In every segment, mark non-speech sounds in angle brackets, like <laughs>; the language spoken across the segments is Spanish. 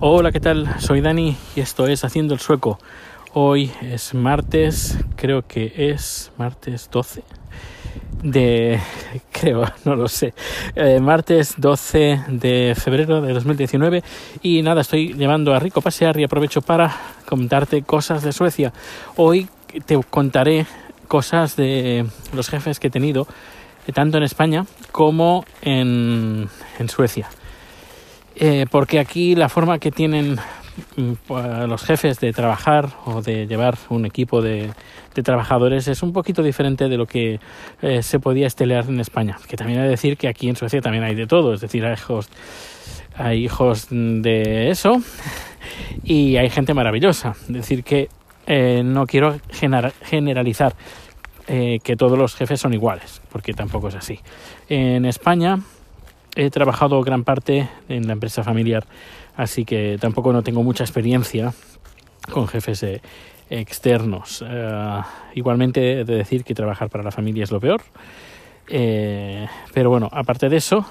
Hola, ¿qué tal? Soy Dani y esto es Haciendo el Sueco. Hoy es martes, creo que es martes 12 de... <laughs> creo, no lo sé. Eh, martes 12 de febrero de 2019 y nada, estoy llevando a Rico pasear y aprovecho para contarte cosas de Suecia. Hoy te contaré cosas de los jefes que he tenido eh, tanto en España como en, en Suecia. Eh, porque aquí la forma que tienen mm, los jefes de trabajar o de llevar un equipo de, de trabajadores es un poquito diferente de lo que eh, se podía estelear en España. Que también hay decir que aquí en Suecia también hay de todo, es decir, hay hijos, hay hijos de eso y hay gente maravillosa. Es decir, que eh, no quiero generalizar eh, que todos los jefes son iguales, porque tampoco es así. En España he trabajado gran parte en la empresa familiar, así que tampoco no tengo mucha experiencia con jefes eh, externos. Uh, igualmente he de decir que trabajar para la familia es lo peor. Eh, pero bueno, aparte de eso,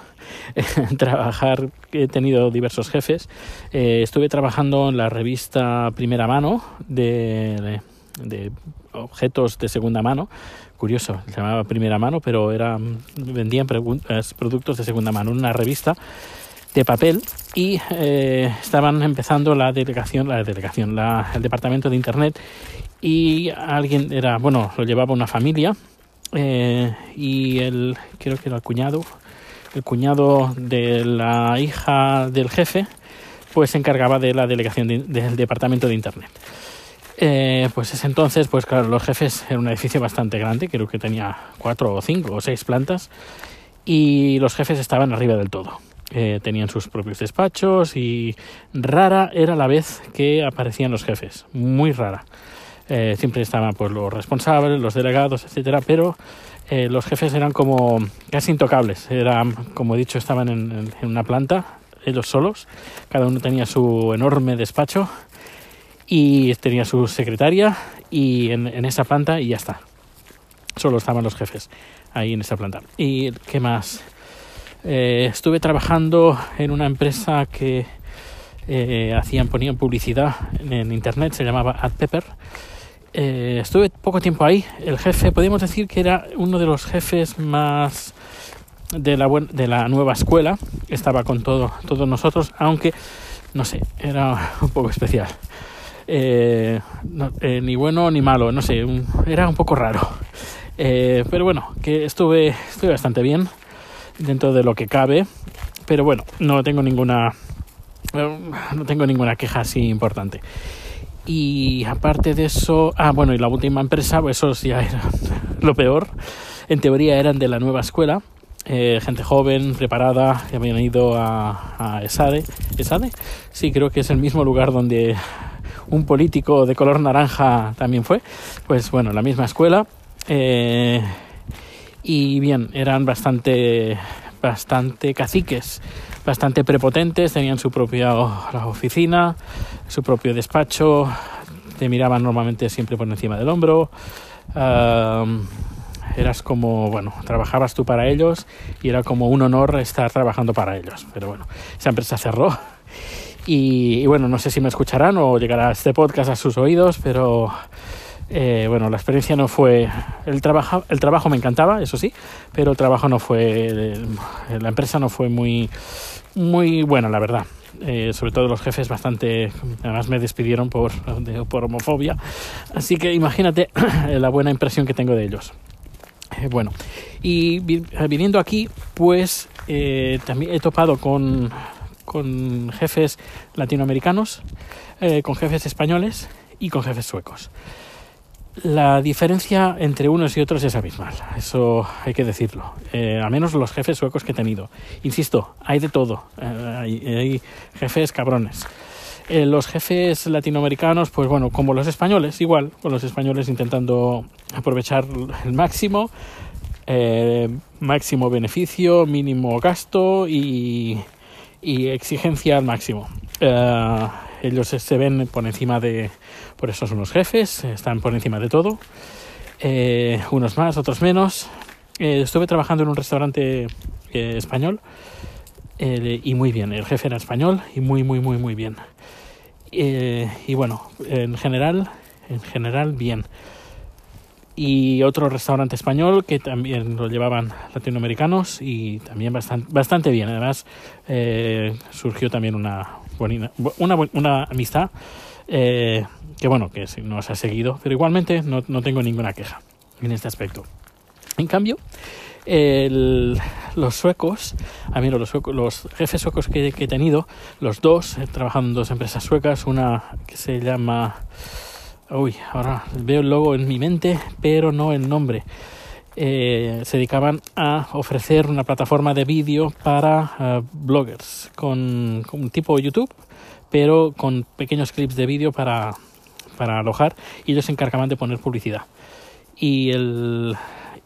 <laughs> trabajar, he tenido diversos jefes. Eh, estuve trabajando en la revista Primera Mano de, de objetos de segunda mano curioso, se llamaba Primera Mano, pero era, vendían productos de segunda mano, una revista de papel y eh, estaban empezando la delegación, la delegación, la, el departamento de internet y alguien era, bueno, lo llevaba una familia eh, y el, creo que era el cuñado, el cuñado de la hija del jefe, pues se encargaba de la delegación de, del departamento de internet. Eh, pues ese entonces, pues claro, los jefes era un edificio bastante grande, creo que tenía cuatro o cinco o seis plantas, y los jefes estaban arriba del todo. Eh, tenían sus propios despachos y rara era la vez que aparecían los jefes, muy rara. Eh, siempre estaban pues los responsables, los delegados, etcétera, pero los jefes eran como casi intocables. Eran, como he dicho, estaban en una planta, ellos solos, cada uno tenía su enorme despacho y tenía su secretaria y en, esa planta y ya está. Solo estaban los jefes ahí en esa planta. ¿Y qué más? Eh, estuve trabajando en una empresa que eh, hacían, ponían publicidad en, internet, se llamaba AdPepper. Eh, estuve poco tiempo ahí. El jefe, podríamos decir que era uno de los jefes más de la, de la nueva escuela. Estaba con todo, todos nosotros, aunque, no sé, era un poco especial. Eh, no, eh, ni bueno ni malo, no sé, era un poco raro. Eh, pero bueno, que estuve, estuve bastante bien dentro de lo que cabe. Pero bueno, no tengo ninguna, no tengo ninguna queja así importante. Y aparte de eso, ah, bueno, y la última empresa, pues eso ya era <laughs> lo peor. En teoría eran de la nueva escuela, gente joven, preparada, que habían ido a, a ESADE. ¿ESADE? Sí, creo que es el mismo lugar donde un político de color naranja también fue. Pues bueno, la misma escuela. Eh, y bien, eran bastante, bastante caciques, bastante prepotentes, tenían su propia oficina, su propio despacho, te miraban normalmente siempre por encima del hombro. Eras como, bueno, trabajabas tú para ellos y era como un honor estar trabajando para ellos. Pero bueno, esa empresa cerró y, bueno, no sé si me escucharán o llegará este podcast a sus oídos, pero eh, bueno, la experiencia no fue. El trabajo, el trabajo me encantaba, eso sí, pero el trabajo no fue. La empresa no fue muy, muy buena, la verdad. Eh, sobre todo los jefes bastante. Además, me despidieron por, de, por homofobia. Así que imagínate <clears throat> la buena impresión que tengo de ellos. Eh, bueno, y viniendo aquí, pues eh, también he topado con con jefes latinoamericanos, eh, con jefes españoles y con jefes suecos. La diferencia entre unos y otros es abismal, eso hay que decirlo. Eh, al menos los jefes suecos que he tenido. Insisto, hay de todo. Eh, hay, hay, jefes cabrones. Eh, los jefes latinoamericanos, pues bueno, como los españoles, igual, con los españoles intentando aprovechar el máximo, máximo beneficio, mínimo gasto y, y exigencia al máximo. Uh, ellos se ven por encima de, por eso son los jefes, están por encima de todo, eh, unos más, otros menos. Eh, estuve trabajando en un restaurante eh, español y muy bien, el jefe era español y muy, muy, muy, muy bien. y bueno, en general, en general, bien y otro restaurante español que también lo llevaban latinoamericanos y también bastante, bastante bien. Además, eh, surgió también una, una, una amistad eh, que, bueno, que no se ha seguido, pero igualmente no, no tengo ninguna queja en este aspecto. En cambio, los suecos, a mí los, suecos, los jefes suecos que, que, he tenido, los dos, he trabajado en dos empresas suecas, una que se llama Uy, ahora veo el logo en mi mente, pero no el nombre. Eh, se dedicaban a ofrecer una plataforma de vídeo para eh, bloggers con, con, tipo YouTube, pero con pequeños clips de vídeo para, para alojar y ellos se encargaban de poner publicidad. Y el,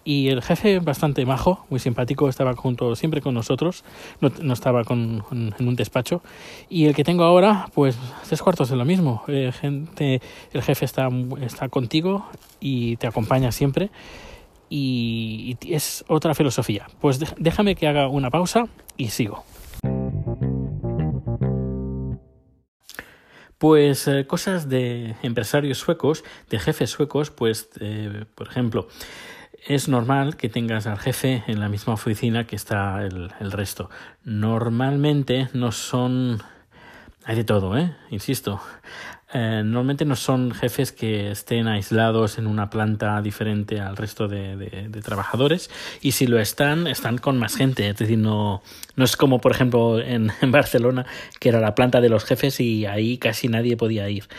y el jefe bastante majo, muy simpático, estaba junto siempre con nosotros, no, no estaba con, en un despacho. Y el que tengo ahora, pues tres cuartos de lo mismo. Eh, gente, el jefe está, está contigo y te acompaña siempre. Y, es otra filosofía. Pues déjame que haga una pausa y sigo. Pues eh, cosas de empresarios suecos, de jefes suecos, pues eh, por ejemplo, es normal que tengas al jefe en la misma oficina que está el, resto. Normalmente no son... Hay de todo, ¿eh? Insisto. Eh, normalmente no son jefes que estén aislados en una planta diferente al resto de, de, trabajadores y si lo están, están con más gente. Es decir, no, no es como por ejemplo en, <laughs> en Barcelona, que era la planta de los jefes y ahí casi nadie podía ir.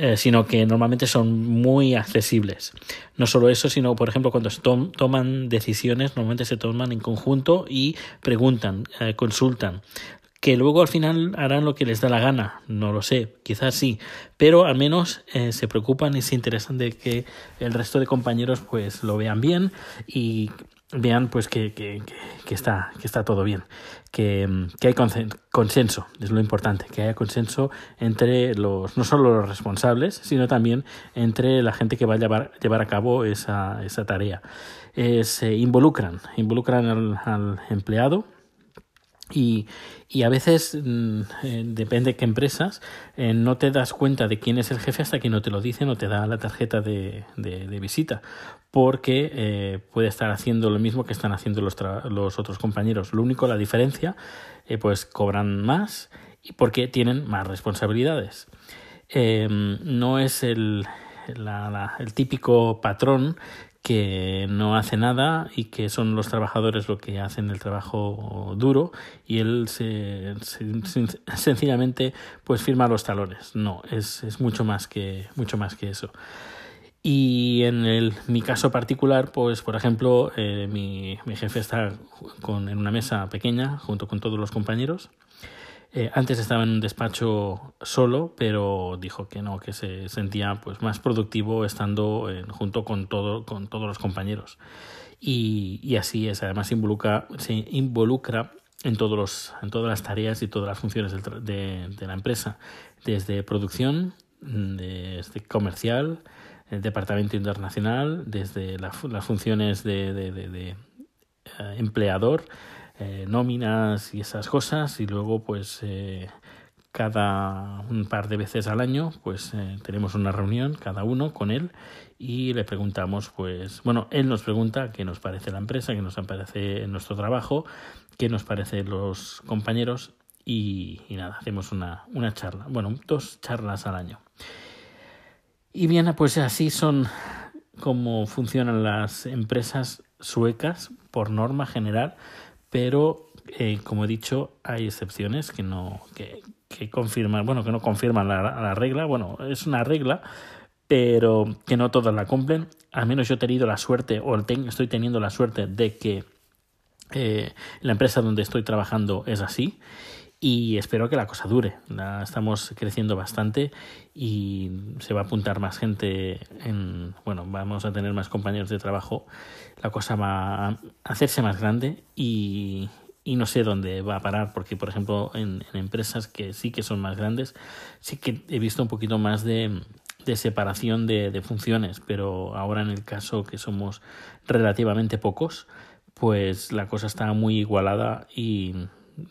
Eh, sino que normalmente son muy accesibles. No solo eso, sino, por ejemplo, cuando se toman decisiones, normalmente se toman en conjunto y preguntan, eh, consultan que luego al final harán lo que les da la gana, no lo sé, quizás sí, pero al menos eh, se preocupan y se interesan de que el resto de compañeros pues lo vean bien y vean pues que, que, que, está, que está todo bien, que, que hay consenso, es lo importante, que haya consenso entre los, no solo los responsables, sino también entre la gente que va a llevar, llevar a cabo esa, esa tarea. se involucran, involucran al, al empleado, y, y, a veces, mm, eh, depende de qué empresas, eh, no te das cuenta de quién es el jefe hasta que no te lo dicen o te da la tarjeta de, de, visita, porque eh, puede estar haciendo lo mismo que están haciendo los, los otros compañeros. Lo único, la diferencia, pues cobran más y porque tienen más responsabilidades. Em, no es el, el típico patrón que no hace nada y que son los trabajadores lo que hacen el trabajo duro y él se, se, sencillamente pues firma los talones. No es, es mucho más que mucho más que eso. Y en el, mi caso particular, pues por ejemplo, eh, mi, mi, jefe está con, en una mesa pequeña junto con todos los compañeros eh, antes estaba en un despacho solo, pero dijo que no, que se sentía pues más productivo estando en, junto con todo, con todos los compañeros. Y, y así es, además involucra, se involucra en, todos los, en todas las tareas y todas las funciones de, de, la empresa, desde producción, desde comercial, el departamento internacional, desde la, las funciones de, de, uh, empleador, eh, nóminas y esas cosas y luego pues eh, cada un par de veces al año pues eh, tenemos una reunión cada uno con él y le preguntamos pues bueno él nos pregunta qué nos parece la empresa qué nos parece nuestro trabajo qué nos parece los compañeros y, y nada hacemos una, una charla bueno dos charlas al año. Y bien pues así son como funcionan las empresas suecas por norma general pero eh, como he dicho hay excepciones que no que, que confirman bueno que no confirman la, la regla. Bueno es una regla pero que no todas la cumplen. Al menos yo he tenido la suerte o estoy teniendo la suerte de que eh, la empresa donde estoy trabajando es así y espero que la cosa dure. Estamos creciendo bastante y se va a apuntar más gente en, bueno, vamos a tener más compañeros de trabajo. La cosa va a hacerse más grande y, no sé dónde va a parar porque, por ejemplo, en, empresas que sí que son más grandes, sí que he visto un poquito más de, separación de funciones, pero ahora en el caso que somos relativamente pocos, pues la cosa está muy igualada y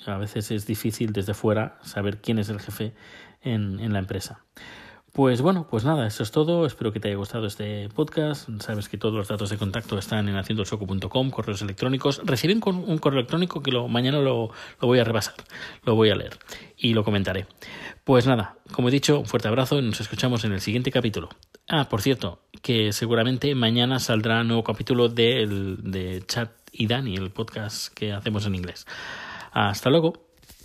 A veces es difícil desde fuera saber quién es el jefe en, en la empresa. Pues bueno, pues nada, eso es todo. Espero que te haya gustado este podcast. Sabes que todos los datos de contacto están en haciendoelsoco.com, correos electrónicos. Reciben con un correo electrónico que lo, mañana lo, lo voy a repasar, lo voy a leer y lo comentaré. Pues nada, como he dicho, un fuerte abrazo y nos escuchamos en el siguiente capítulo. Ah, por cierto, que seguramente mañana saldrá un nuevo capítulo de, de Chat y Dani, el podcast que hacemos en inglés. Hasta luego.